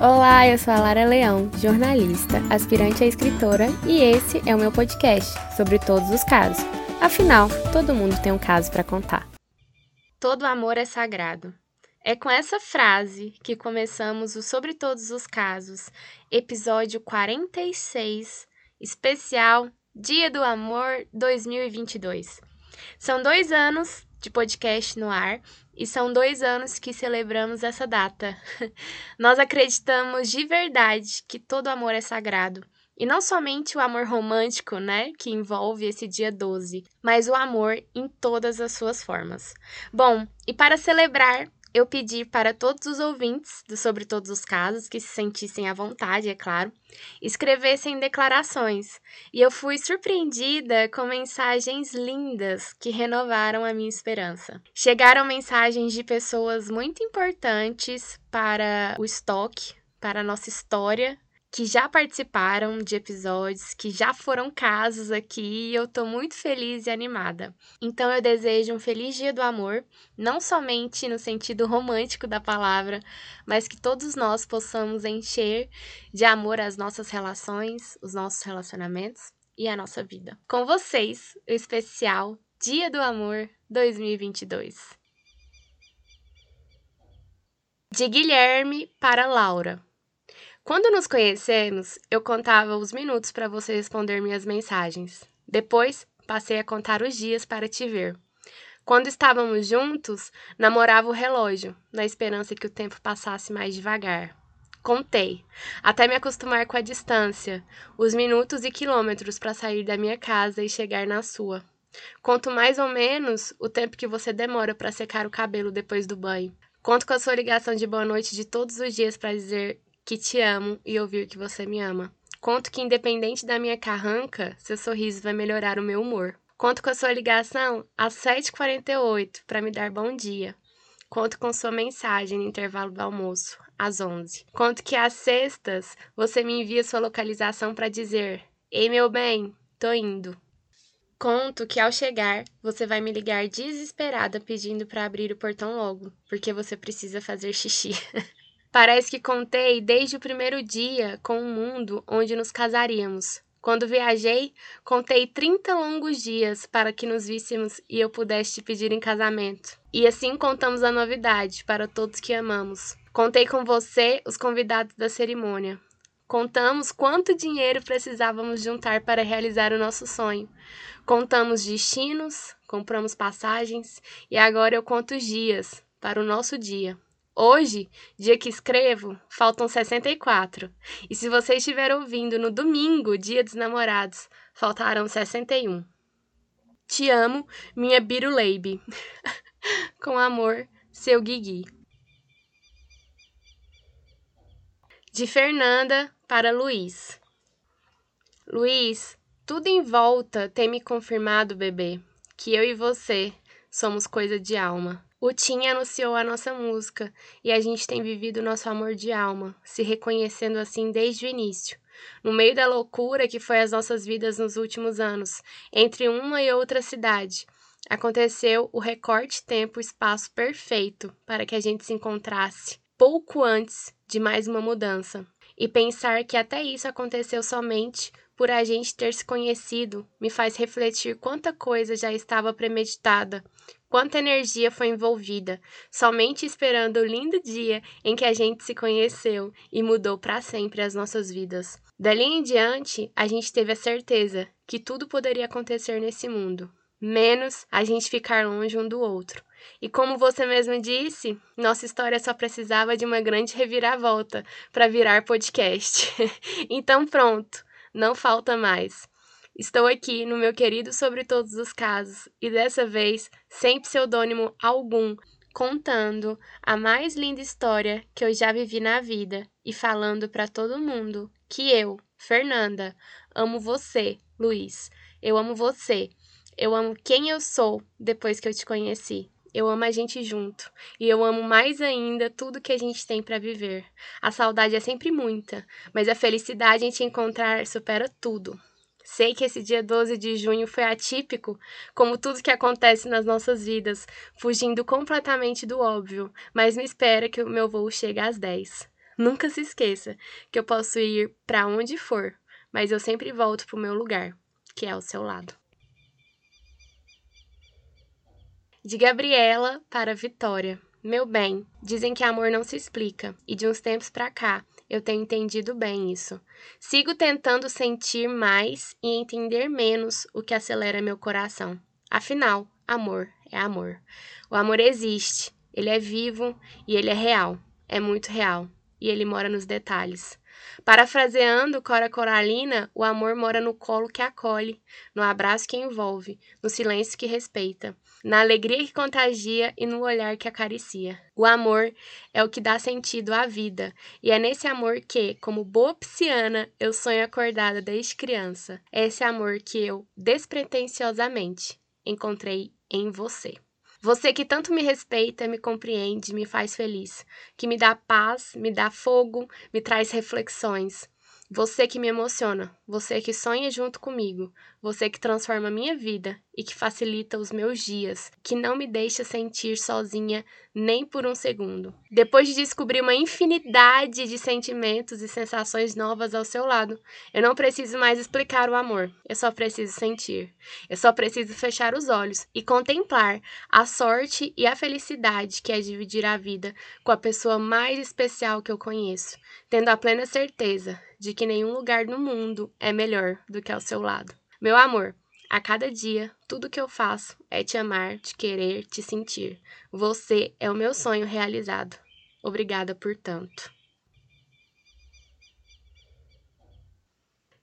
Olá, eu sou a Lara Leão, jornalista, aspirante a escritora, e esse é o meu podcast sobre todos os casos. Afinal, todo mundo tem um caso para contar. Todo amor é sagrado. É com essa frase que começamos o Sobre Todos os Casos, episódio 46, especial Dia do Amor 2022. São dois anos de podcast no ar e são dois anos que celebramos essa data. Nós acreditamos de verdade que todo amor é sagrado. E não somente o amor romântico, né, que envolve esse dia 12, mas o amor em todas as suas formas. Bom, e para celebrar eu pedi para todos os ouvintes do Sobre Todos os Casos que se sentissem à vontade, é claro, escrevessem declarações. E eu fui surpreendida com mensagens lindas que renovaram a minha esperança. Chegaram mensagens de pessoas muito importantes para o estoque, para a nossa história que já participaram de episódios, que já foram casos aqui, e eu tô muito feliz e animada. Então eu desejo um feliz dia do amor, não somente no sentido romântico da palavra, mas que todos nós possamos encher de amor as nossas relações, os nossos relacionamentos e a nossa vida. Com vocês, o especial Dia do Amor 2022. De Guilherme para Laura. Quando nos conhecemos, eu contava os minutos para você responder minhas mensagens. Depois, passei a contar os dias para te ver. Quando estávamos juntos, namorava o relógio, na esperança que o tempo passasse mais devagar. Contei, até me acostumar com a distância, os minutos e quilômetros para sair da minha casa e chegar na sua. Conto mais ou menos o tempo que você demora para secar o cabelo depois do banho. Conto com a sua ligação de boa noite de todos os dias para dizer que te amo e ouvir que você me ama. Conto que, independente da minha carranca, seu sorriso vai melhorar o meu humor. Conto com a sua ligação às 7h48 para me dar bom dia. Conto com sua mensagem no intervalo do almoço, às 11. Conto que às sextas você me envia sua localização para dizer: Ei, meu bem, tô indo. Conto que ao chegar, você vai me ligar desesperada pedindo para abrir o portão logo, porque você precisa fazer xixi. Parece que contei desde o primeiro dia com o mundo onde nos casaríamos. Quando viajei, contei 30 longos dias para que nos víssemos e eu pudesse te pedir em casamento. E assim contamos a novidade para todos que amamos. Contei com você os convidados da cerimônia. Contamos quanto dinheiro precisávamos juntar para realizar o nosso sonho. Contamos destinos, compramos passagens e agora eu conto os dias para o nosso dia. Hoje, dia que escrevo, faltam 64. E se você estiver ouvindo no domingo, dia dos namorados, faltarão 61. Te amo, minha Biruleibe. Com amor, seu Guigui. De Fernanda para Luiz. Luiz, tudo em volta tem me confirmado, bebê, que eu e você somos coisa de alma. O Tim anunciou a nossa música e a gente tem vivido nosso amor de alma, se reconhecendo assim desde o início. No meio da loucura que foi as nossas vidas nos últimos anos, entre uma e outra cidade, aconteceu o recorte tempo-espaço perfeito para que a gente se encontrasse pouco antes de mais uma mudança. E pensar que até isso aconteceu somente por a gente ter se conhecido me faz refletir quanta coisa já estava premeditada, quanta energia foi envolvida, somente esperando o lindo dia em que a gente se conheceu e mudou para sempre as nossas vidas. Dali em diante, a gente teve a certeza que tudo poderia acontecer nesse mundo, menos a gente ficar longe um do outro. E como você mesmo disse, nossa história só precisava de uma grande reviravolta para virar podcast. então pronto, não falta mais. Estou aqui no meu querido Sobre Todos os Casos e dessa vez sem pseudônimo algum, contando a mais linda história que eu já vivi na vida e falando para todo mundo que eu, Fernanda, amo você, Luiz. Eu amo você. Eu amo quem eu sou depois que eu te conheci. Eu amo a gente junto. E eu amo mais ainda tudo que a gente tem para viver. A saudade é sempre muita, mas a felicidade em te encontrar supera tudo. Sei que esse dia 12 de junho foi atípico, como tudo que acontece nas nossas vidas, fugindo completamente do óbvio, mas me espera que o meu voo chegue às 10. Nunca se esqueça que eu posso ir para onde for, mas eu sempre volto para o meu lugar, que é ao seu lado. De Gabriela para Vitória. Meu bem, dizem que amor não se explica, e de uns tempos pra cá eu tenho entendido bem isso. Sigo tentando sentir mais e entender menos o que acelera meu coração. Afinal, amor é amor. O amor existe, ele é vivo e ele é real. É muito real. E ele mora nos detalhes. Parafraseando Cora Coralina, o amor mora no colo que acolhe, no abraço que envolve, no silêncio que respeita, na alegria que contagia e no olhar que acaricia. O amor é o que dá sentido à vida, e é nesse amor que, como boa pisciana, eu sonho acordada desde criança. É esse amor que eu, despretensiosamente, encontrei em você. Você que tanto me respeita, me compreende, me faz feliz, que me dá paz, me dá fogo, me traz reflexões. Você que me emociona, você que sonha junto comigo, você que transforma minha vida e que facilita os meus dias, que não me deixa sentir sozinha nem por um segundo. Depois de descobrir uma infinidade de sentimentos e sensações novas ao seu lado, eu não preciso mais explicar o amor, eu só preciso sentir. Eu só preciso fechar os olhos e contemplar a sorte e a felicidade que é dividir a vida com a pessoa mais especial que eu conheço, tendo a plena certeza de que nenhum lugar no mundo é melhor do que ao seu lado. Meu amor, a cada dia, tudo que eu faço é te amar, te querer, te sentir. Você é o meu sonho realizado. Obrigada por tanto.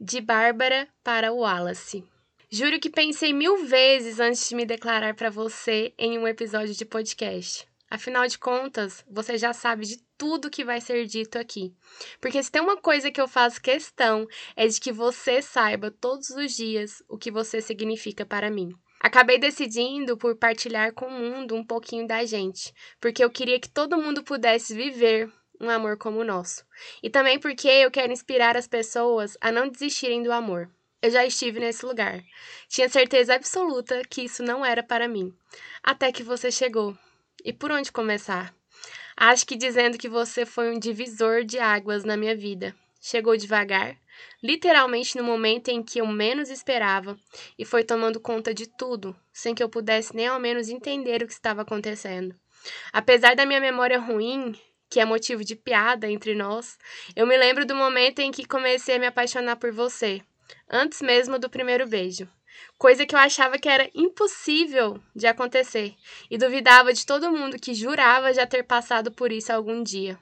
De Bárbara para Wallace. Juro que pensei mil vezes antes de me declarar para você em um episódio de podcast. Afinal de contas, você já sabe de tudo que vai ser dito aqui. Porque se tem uma coisa que eu faço questão é de que você saiba todos os dias o que você significa para mim. Acabei decidindo por partilhar com o mundo um pouquinho da gente, porque eu queria que todo mundo pudesse viver um amor como o nosso. E também porque eu quero inspirar as pessoas a não desistirem do amor. Eu já estive nesse lugar. Tinha certeza absoluta que isso não era para mim. Até que você chegou e por onde começar? Acho que dizendo que você foi um divisor de águas na minha vida. Chegou devagar, literalmente no momento em que eu menos esperava, e foi tomando conta de tudo, sem que eu pudesse nem ao menos entender o que estava acontecendo. Apesar da minha memória ruim, que é motivo de piada entre nós, eu me lembro do momento em que comecei a me apaixonar por você, antes mesmo do primeiro beijo coisa que eu achava que era impossível de acontecer e duvidava de todo mundo que jurava já ter passado por isso algum dia.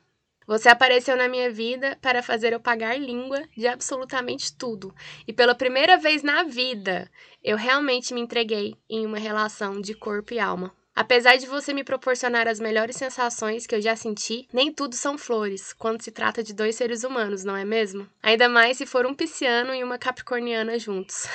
Você apareceu na minha vida para fazer eu pagar língua de absolutamente tudo. E pela primeira vez na vida, eu realmente me entreguei em uma relação de corpo e alma. Apesar de você me proporcionar as melhores sensações que eu já senti, nem tudo são flores quando se trata de dois seres humanos, não é mesmo? Ainda mais se for um pisciano e uma capricorniana juntos.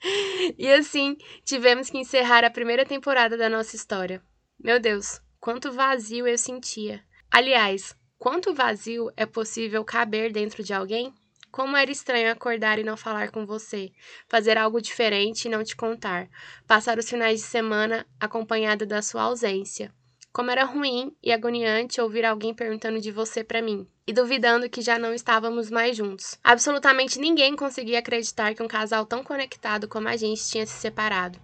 e assim, tivemos que encerrar a primeira temporada da nossa história. Meu Deus, quanto vazio eu sentia. Aliás, quanto vazio é possível caber dentro de alguém? Como era estranho acordar e não falar com você, fazer algo diferente e não te contar, passar os finais de semana acompanhada da sua ausência. Como era ruim e agoniante ouvir alguém perguntando de você para mim e duvidando que já não estávamos mais juntos. Absolutamente ninguém conseguia acreditar que um casal tão conectado como a gente tinha se separado.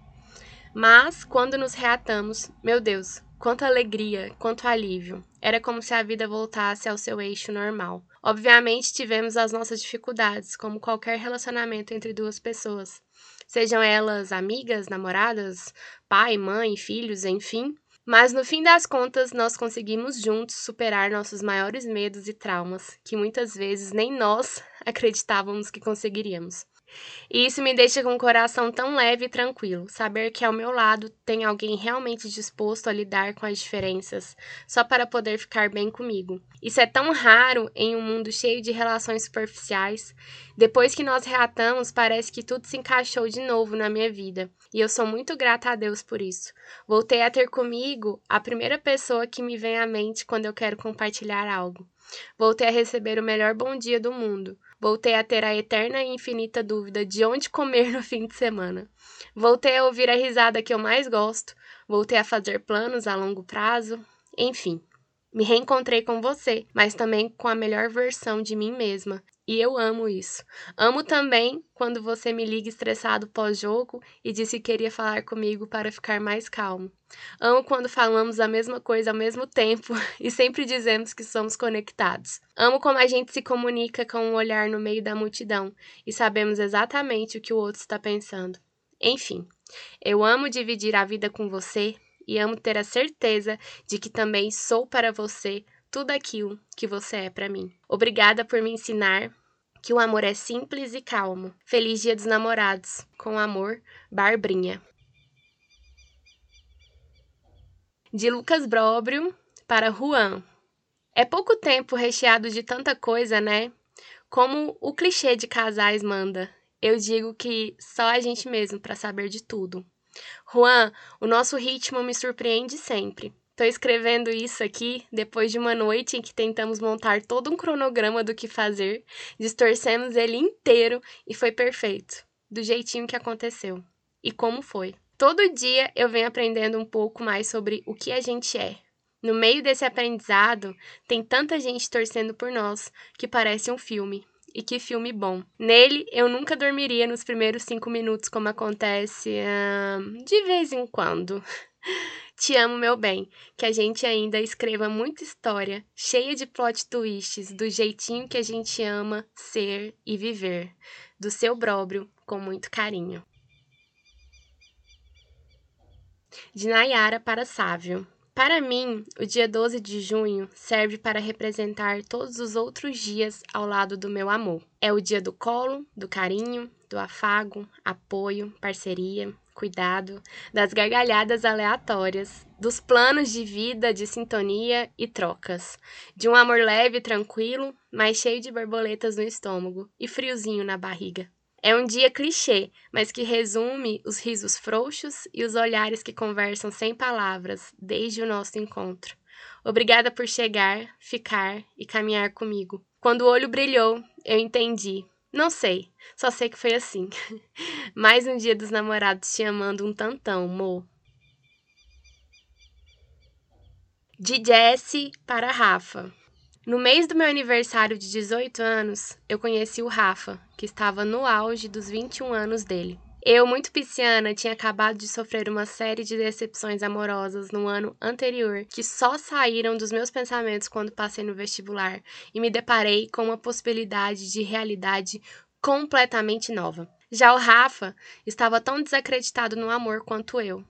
Mas, quando nos reatamos, meu Deus, quanta alegria, quanto alívio. Era como se a vida voltasse ao seu eixo normal. Obviamente, tivemos as nossas dificuldades, como qualquer relacionamento entre duas pessoas, sejam elas amigas, namoradas, pai, mãe, filhos, enfim. Mas no fim das contas, nós conseguimos juntos superar nossos maiores medos e traumas, que muitas vezes nem nós acreditávamos que conseguiríamos. E isso me deixa com o coração tão leve e tranquilo, saber que ao meu lado tem alguém realmente disposto a lidar com as diferenças, só para poder ficar bem comigo. Isso é tão raro em um mundo cheio de relações superficiais. Depois que nós reatamos, parece que tudo se encaixou de novo na minha vida, e eu sou muito grata a Deus por isso. Voltei a ter comigo a primeira pessoa que me vem à mente quando eu quero compartilhar algo. Voltei a receber o melhor bom dia do mundo. Voltei a ter a eterna e infinita dúvida de onde comer no fim de semana. Voltei a ouvir a risada que eu mais gosto. Voltei a fazer planos a longo prazo. Enfim, Me reencontrei com você, mas também com a melhor versão de mim mesma. E eu amo isso. Amo também quando você me liga estressado pós-jogo e disse que queria falar comigo para ficar mais calmo. Amo quando falamos a mesma coisa ao mesmo tempo e sempre dizemos que somos conectados. Amo como a gente se comunica com um olhar no meio da multidão e sabemos exatamente o que o outro está pensando. Enfim, eu amo dividir a vida com você e amo ter a certeza de que também sou para você tudo aquilo que você é para mim. Obrigada por me ensinar que o amor é simples e calmo. Feliz Dia dos Namorados. Com amor, Barbrinha. De Lucas Bróbrio para Juan. É pouco tempo recheado de tanta coisa, né? Como o clichê de casais manda. Eu digo que só a gente mesmo para saber de tudo. Juan, o nosso ritmo me surpreende sempre. Estou escrevendo isso aqui depois de uma noite em que tentamos montar todo um cronograma do que fazer, distorcemos ele inteiro e foi perfeito, do jeitinho que aconteceu. E como foi? Todo dia eu venho aprendendo um pouco mais sobre o que a gente é. No meio desse aprendizado, tem tanta gente torcendo por nós que parece um filme. E que filme bom. Nele, eu nunca dormiria nos primeiros cinco minutos, como acontece de vez em quando. Te amo, meu bem. Que a gente ainda escreva muita história, cheia de plot twists, do jeitinho que a gente ama ser e viver. Do seu Bróbrio, com muito carinho. De Nayara para Sávio. Para mim, o dia 12 de junho serve para representar todos os outros dias ao lado do meu amor. É o dia do colo, do carinho, do afago, apoio, parceria, cuidado, das gargalhadas aleatórias, dos planos de vida, de sintonia e trocas, de um amor leve e tranquilo, mas cheio de borboletas no estômago e friozinho na barriga. É um dia clichê, mas que resume os risos frouxos e os olhares que conversam sem palavras desde o nosso encontro. Obrigada por chegar, ficar e caminhar comigo. Quando o olho brilhou, eu entendi. Não sei, só sei que foi assim. Mais um dia dos namorados te amando um tantão, Mo. De Jesse para Rafa. No mês do meu aniversário de 18 anos, eu conheci o Rafa, que estava no auge dos 21 anos dele. Eu, muito pisciana, tinha acabado de sofrer uma série de decepções amorosas no ano anterior, que só saíram dos meus pensamentos quando passei no vestibular e me deparei com uma possibilidade de realidade completamente nova. Já o Rafa estava tão desacreditado no amor quanto eu.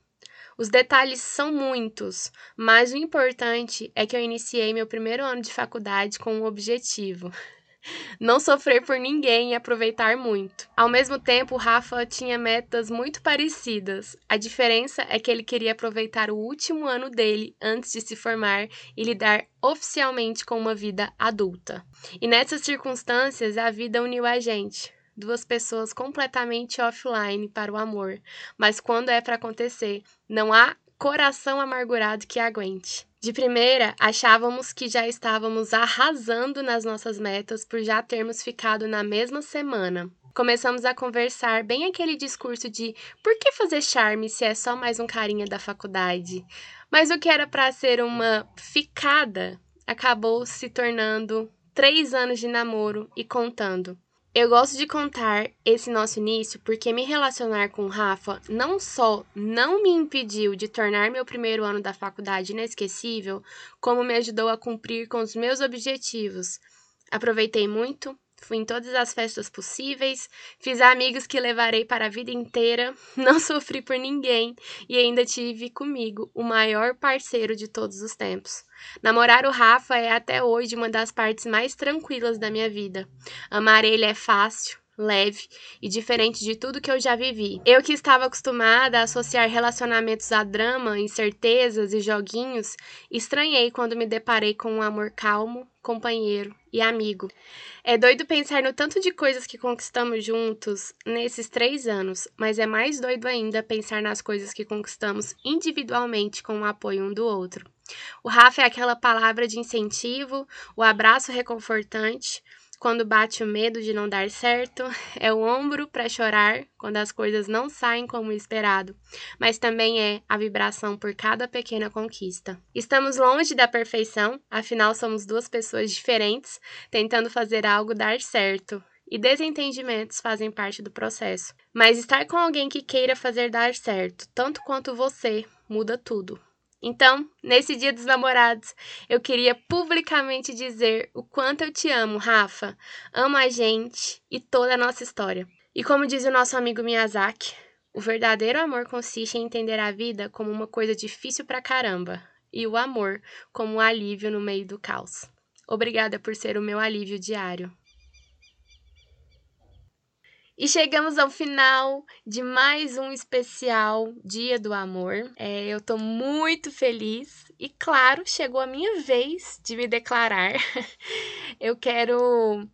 Os detalhes são muitos, mas o importante é que eu iniciei meu primeiro ano de faculdade com um objetivo. Não sofrer por ninguém e aproveitar muito. Ao mesmo tempo, Rafa tinha metas muito parecidas. A diferença é que ele queria aproveitar o último ano dele antes de se formar e lidar oficialmente com uma vida adulta. E nessas circunstâncias, a vida uniu a gente duas pessoas completamente offline para o amor, mas quando é para acontecer, não há coração amargurado que aguente. De primeira, achávamos que já estávamos arrasando nas nossas metas por já termos ficado na mesma semana. Começamos a conversar bem aquele discurso de por que fazer charme se é só mais um carinha da faculdade? Mas o que era para ser uma ficada acabou se tornando três anos de namoro e contando. Eu gosto de contar esse nosso início porque me relacionar com o Rafa não só não me impediu de tornar meu primeiro ano da faculdade inesquecível, como me ajudou a cumprir com os meus objetivos. Aproveitei muito, Fui em todas as festas possíveis, fiz amigos que levarei para a vida inteira, não sofri por ninguém e ainda tive comigo o maior parceiro de todos os tempos. Namorar o Rafa é até hoje uma das partes mais tranquilas da minha vida. Amar ele é fácil, leve e diferente de tudo que eu já vivi. Eu que estava acostumada a associar relacionamentos a drama, incertezas e joguinhos, estranhei quando me deparei com um amor calmo, companheiro e amigo. É doido pensar no tanto de coisas que conquistamos juntos nesses três anos, mas é mais doido ainda pensar nas coisas que conquistamos individualmente com o apoio um do outro. O Rafa é aquela palavra de incentivo, o abraço reconfortante, quando bate o medo de não dar certo, é o ombro para chorar quando as coisas não saem como esperado, mas também é a vibração por cada pequena conquista. Estamos longe da perfeição, afinal somos duas pessoas diferentes tentando fazer algo dar certo. E desentendimentos fazem parte do processo. Mas estar com alguém que queira fazer dar certo, tanto quanto você, muda tudo. Então, nesse Dia dos Namorados, eu queria publicamente dizer o quanto eu te amo, Rafa. Amo a gente e toda a nossa história. E como diz o nosso amigo Miyazaki, o verdadeiro amor consiste em entender a vida como uma coisa difícil pra caramba e o amor como um alívio no meio do caos. Obrigada por ser o meu alívio diário. E chegamos ao final de mais um especial Dia do Amor. É, eu tô muito feliz e, claro, chegou a minha vez de me declarar. eu quero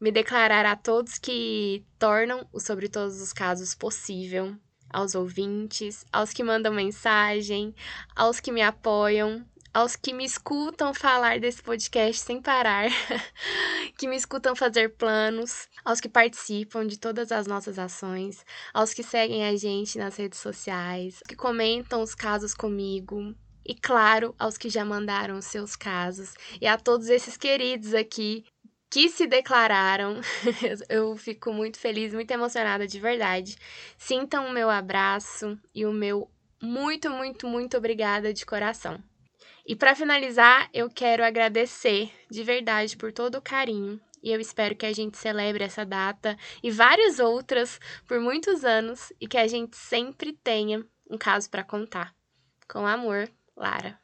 me declarar a todos que tornam o Sobre Todos os Casos possível, aos ouvintes, aos que mandam mensagem, aos que me apoiam, aos que me escutam falar desse podcast sem parar, que me escutam fazer planos, aos que participam de todas as nossas ações, aos que seguem a gente nas redes sociais, que comentam os casos comigo. E claro, aos que já mandaram os seus casos, e a todos esses queridos aqui que se declararam. Eu fico muito feliz, muito emocionada de verdade. Sintam o meu abraço e o meu muito, muito, muito obrigada de coração. E para finalizar, eu quero agradecer de verdade por todo o carinho e eu espero que a gente celebre essa data e várias outras por muitos anos e que a gente sempre tenha um caso para contar. Com amor, Lara.